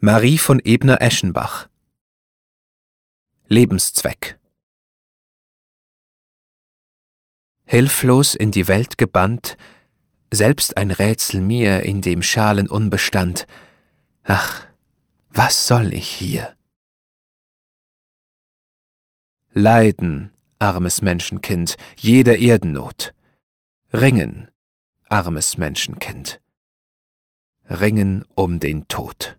Marie von Ebner-Eschenbach Lebenszweck Hilflos in die Welt gebannt, selbst ein Rätsel mir in dem schalen Unbestand. Ach, was soll ich hier? Leiden, armes Menschenkind, jeder Erdennot. Ringen, armes Menschenkind. Ringen um den Tod.